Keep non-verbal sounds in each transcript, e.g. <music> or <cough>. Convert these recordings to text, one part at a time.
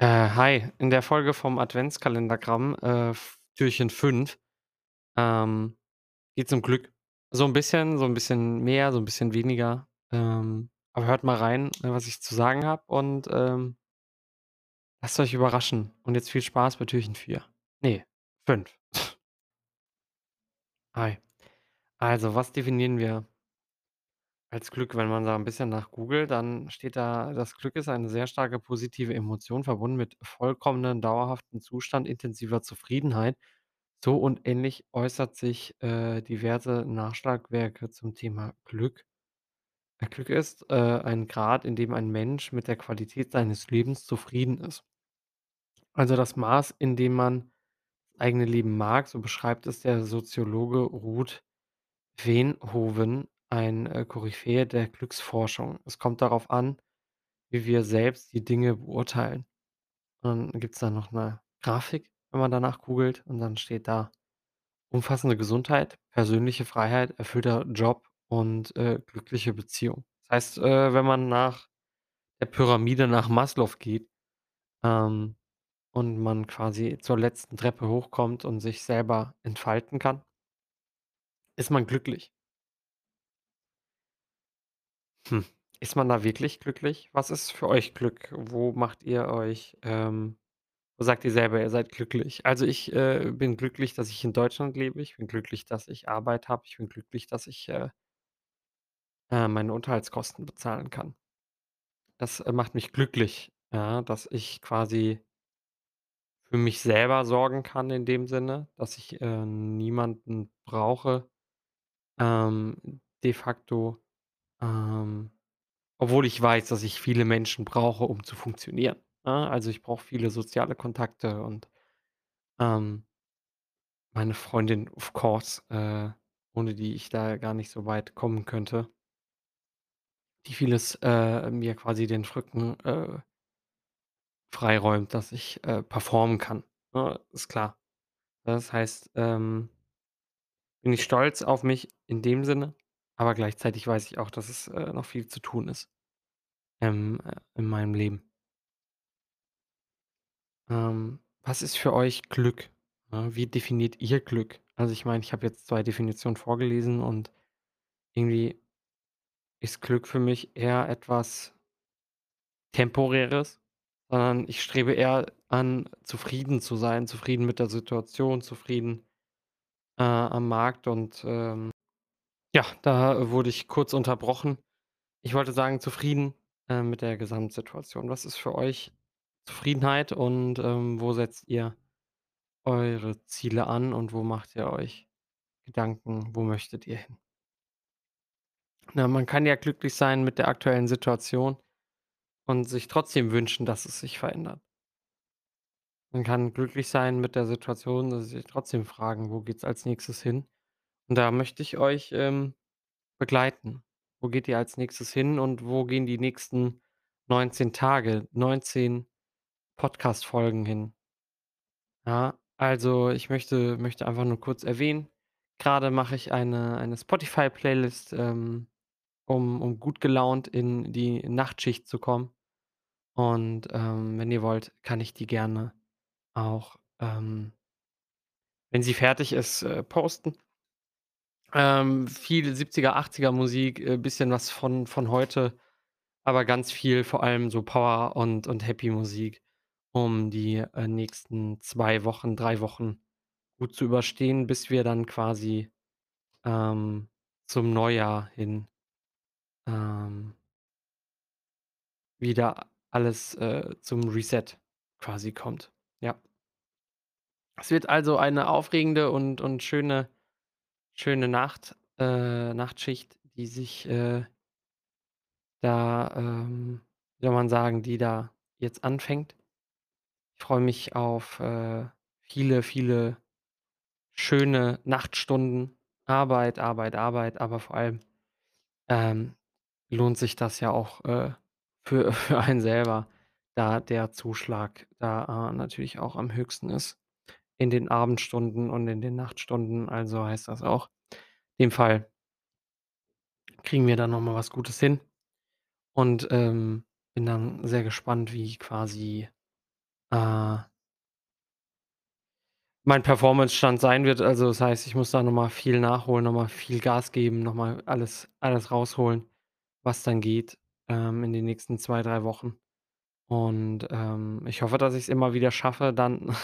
Äh, hi, in der Folge vom Adventskalendergramm, äh, Türchen 5, ähm, geht's um Glück. So 'n bisschen so 'n bisschen mehr, so 'n bisschen weniger. Ähm, aber hört mal rein, äh, was ich zu sagen habe und, ähm lasst euch überraschen. Und jetzt viel Spaß bei Türchen 4. Ne, 5. Hi. Also, was definieren wir als Glück? Wenn man da 'n bisschen nach googelt, dann steht da: „Das Glück ist eine sehr starke positive Emotion, verbunden mit vollkommenen, dauerhaften Zustand intensiver Zufriedenheit.“ So und ähnlich äußert sich, äh, diverse Nachschlagwerke zum Thema Glück. Äh, Glück ist, äh, ein Grad, in dem ein Mensch mit der Qualität seines Lebens zufrieden ist. Also, das Maß, in dem man eigene Leben mag, so beschreibt es der Soziologe Ruth Veenhoven, ein, äh, Koryphäe der Glücksforschung. Es kommt darauf an, wie wir selbst die Dinge beurteilen. Und dann gibt's da noch 'ne Grafik, wenn man danach googelt und dann steht da: „Umfassende Gesundheit, persönliche Freiheit, erfüllter Job und, äh, glückliche Beziehung.“ Das heißt, äh, wenn man nach der Pyramide nach Maslow geht, ähm, und man quasi zur letzten Treppe hochkommt und sich selber entfalten kann ist man glücklich. Hm, ist man da wirklich glücklich? Was ist für euch Glück? Wo macht ihr euch, ähm wo sagt ihr selber, ihr seid glücklich? Also, ich, äh, bin glücklich, dass ich in Deutschland lebe. Ich bin glücklich, dass ich Arbeit habe. Ich bin glücklich, dass ich, äh äh, meine Unterhaltskosten bezahlen kann. Das, äh, macht mich glücklich, ja, dass ich quasi für mich selber sorgen kann in dem Sinne, dass ich, äh, niemanden brauche, ähm, de facto, ähm, obwohl ich weiß, dass ich viele Menschen brauche, um zu funktionieren, ne? Also, ich brauche viele soziale Kontakte und, ähm meine Freundin, of course, äh, ohne die ich da gar nicht so weit kommen könnte die vieles, äh, mir quasi den Rücken, äh freiräumt, dass ich, äh, performen kann, ne, ist klar. Das heißt, ähm bin ich stolz auf mich in dem Sinne, aber gleichzeitig weiß ich auch, dass es, äh, noch viel zu tun ist, ähm, äh, in meinem Leben. Ähm, was ist für euch Glück? Wie definiert ihr Glück? Also, ich meine, ich habe jetzt 2 Definitionen vorgelesen und irgendwie ist Glück für mich eher etwas Temporäres, sondern ich strebe eher an, zufrieden zu sein, zufrieden mit der Situation, zufrieden, äh, am Markt und, ähm, ja, da wurde ich kurz unterbrochen. Ich wollte sagen, zufrieden, äh, mit der Gesamtsituation. Was ist für euch Zufriedenheit und, ähm, wo setzt ihr eure Ziele an und wo macht ihr euch Gedanken, wo möchtet ihr hin? Na, man kann ja glücklich sein mit der aktuellen Situation und sich trotzdem wünschen, dass es sich verändert. Man kann glücklich sein mit der Situation, dass sich trotzdem fragen: „Wo geht's als Nächstes hin?“ Und da möchte ich euch, ähm, begleiten. Wo geht ihr als Nächstes hin und wo gehen die nächsten 19 Tage, 19 Podcast-Folgen hin? Ja, also, ich möchte möchte einfach nur kurz erwähnen, grade mache ich eine eine Spotify-Playlist, ähm, um um gut gelaunt in die Nachtschicht zu kommen. Und, ähm, wenn ihr wollt, kann ich die gerne auch, ähm wenn sie fertig ist, äh, posten. Ähm, viel 70er, 80er Musik, äh, bisschen was von von heute, aber ganz viel vor allem so Power und und Happy-Musik, um die, äh, nächsten 2 Wochen, 3 Wochen gut zu überstehen, bis wir dann quasi, ähm, zum Neujahr hin, ähm wieder alles, äh, zum Reset quasi kommt, ja. Es wird also eine aufregende und und schöne schöne Nacht äh, Nachtschicht, die sich, äh da, ähm, wie soll man sagen, die da jetzt anfängt. Ich freue mich auf, äh, viele, viele schöne Nachtstunden, Arbeit, Arbeit, Arbeit, aber vor allem, ähm, lohnt sich das ja auch, äh, für <laughs> für einen selber, da der Zuschlag da, äh, natürlich auch am höchsten ist in den Abendstunden und in den Nachtstunden. Also, heißt das auch, in dem Fall kriegen wir da noch mal was Gutes hin und, ähm, bin dann sehr gespannt, wie quasi äh mein Performancestand sein wird. Also, das heißt, ich muss da noch mal viel nachholen, noch mal viel Gas geben, noch mal alles alles rausholen, was dann geht, ähm, in den nächsten 2, 3 Wochen. Und, ähm, ich hoffe, dass ich's immer wieder schaffe, dann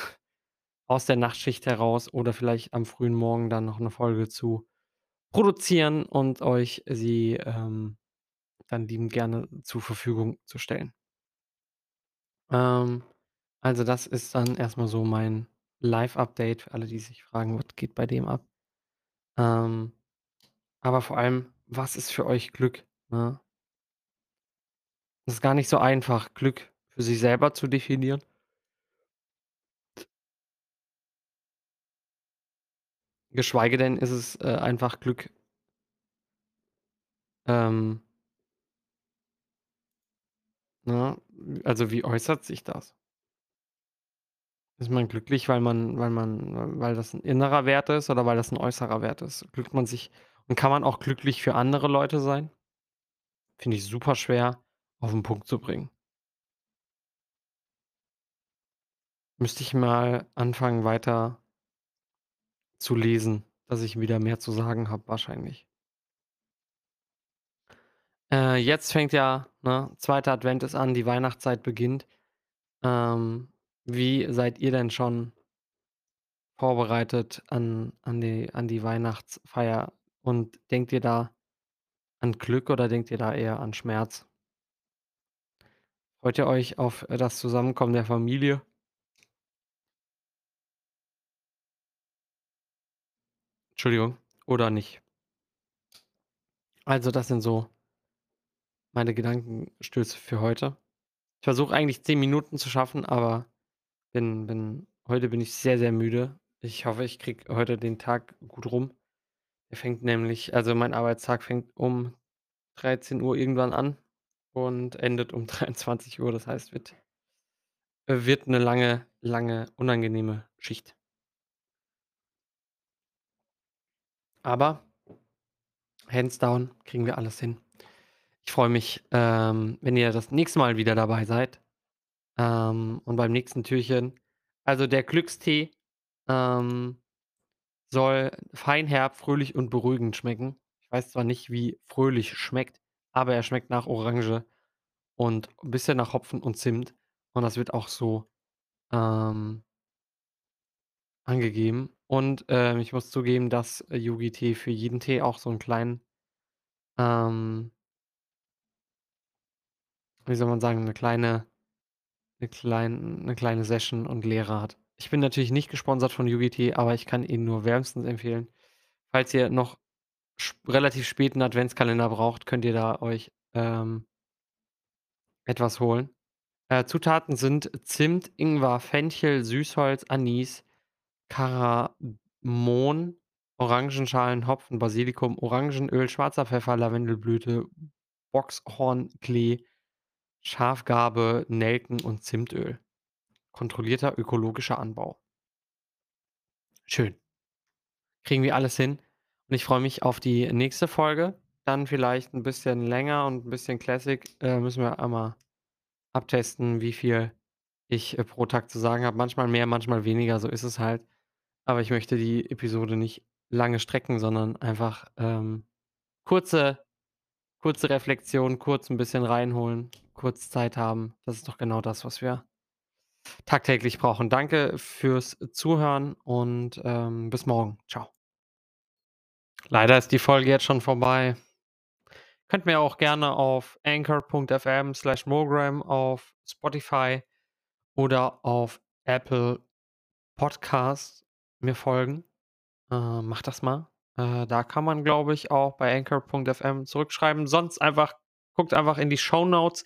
aus der Nachtschicht heraus oder vielleicht am frühen Morgen dann noch 'ne Folge zu produzieren und euch sie, ähm, dann liebend gerne zur Verfügung zu stellen. Ähm, also, das ist dann erst mal so mein Live-Update für alle, die sich fragen: „Was geht bei dem ab?“ Ähm, aber vor allem, was ist für euch Glück, ne? Es ist gar nicht so einfach, Glück für sich selber zu definieren. Geschweige denn ist es, äh, einfach Glück ähm ne? Also, wie äußert sich das? Ist man glücklich, weil man weil man weil das 'n innerer Wert ist oder weil das 'n äußerer Wert ist? Fühlt man sich und kann man auch glücklich für andere Leute sein? Finde ich super schwer auf 'n Punkt zu bringen. Müsste ich mal anfangen, weiter zu lesen, dass ich wieder mehr zu sagen habe wahrscheinlich. Äh, jetzt fängt ja, ne, 2. Advent ist an, die Weihnachtszeit beginnt. Ähm, wie seid ihr denn schon vorbereitet an an die an die Weihnachtsfeier und denkt ihr da an Glück oder denkt ihr da eher an Schmerz? Freut ihr euch auf, äh, das Zusammenkommen der Familie? Entschuldigung, oder nicht? Also, das sind so meine Gedankenstöße für heute. Ich versuche eigentlich 10 Minuten zu schaffen, aber bin bin heute bin ich sehr, sehr müde. Ich hoffe, ich kriege heute den Tag gut rum. Der fängt nämlich also, mein Arbeitstag fängt um 13:00 irgendwann an und endet um <laughs> 23:00. Das heißt, wird äh, wird 'ne lange, lange, unangenehme Schicht. Aber hands down kriegen wir alles hin. Ich freue mich, ähm, wenn ihr das nächste Mal wieder dabei seid, ähm, und beim nächsten Türchen also, der Glückstee, ähm, soll fein, herb, fröhlich und beruhigend schmecken. Ich weiß zwar nicht, wie fröhlich schmeckt, aber er schmeckt nach Orange und 'n bisschen nach Hopfen und Zimt und das wird auch so, ähm angegeben. Und, ähm, ich muss zugeben, dass Yogi-Tee für jeden Tee auch so 'n kleinen ähm wie soll man sagen, 'ne kleine 'ne klein 'ne kleine Session und Lehre hat. Ich bin natürlich nicht gesponsert von Yogi-Tee, aber ich kann ihn nur wärmstens empfehlen. Falls ihr noch relativ späten Adventskalender braucht, könnt ihr da euch, ähm etwas holen. Äh, Zutaten sind Zimt, Ingwer, Fenchel, Süßholz, Anis, Kardamom, Orangenschalen, Hopfen, Basilikum, Orangenöl, schwarzer Pfeffer, Lavendelblüte, Boxhornklee, Schafgarbe, Nelken und Zimtöl. Kontrollierter ökologischer Anbau. Schön. Kriegen wir alles hin und ich freue mich auf die nächste Folge. Dann vielleicht 'n bisschen länger und 'n bisschen Classic. Äh, müssen wir einmal abtesten, wie viel ich, äh, pro Tag zu sagen habe. Manchmal mehr, manchmal weniger, so ist es halt. Aber ich möchte die Episode nicht lange strecken, sondern einfach, ähm, kurze kurze Reflexion, kurz 'n bisschen reinholen, kurz Zeit haben. Das ist doch genau das, was wir tagtäglich brauchen. Danke fürs Zuhören und, ähm, bis morgen. Tschau. Leider ist die Folge jetzt schon vorbei. Könnt mir auch gerne auf anchor.fm/mogram auf Spotify oder auf Apple Podcasts mir folgen. Äh, macht das mal. Äh, da kann man, glaube ich, auch bei anchor.fm zurückschreiben. Sonst einfach guckt einfach in die Shownotes.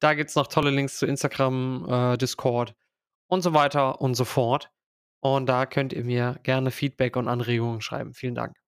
Da gibt's noch tolle Links zu Instagram, äh, Discord und so weiter und so fort. Und da könnt ihr mir gerne Feedback und Anregungen schreiben. Vielen Dank.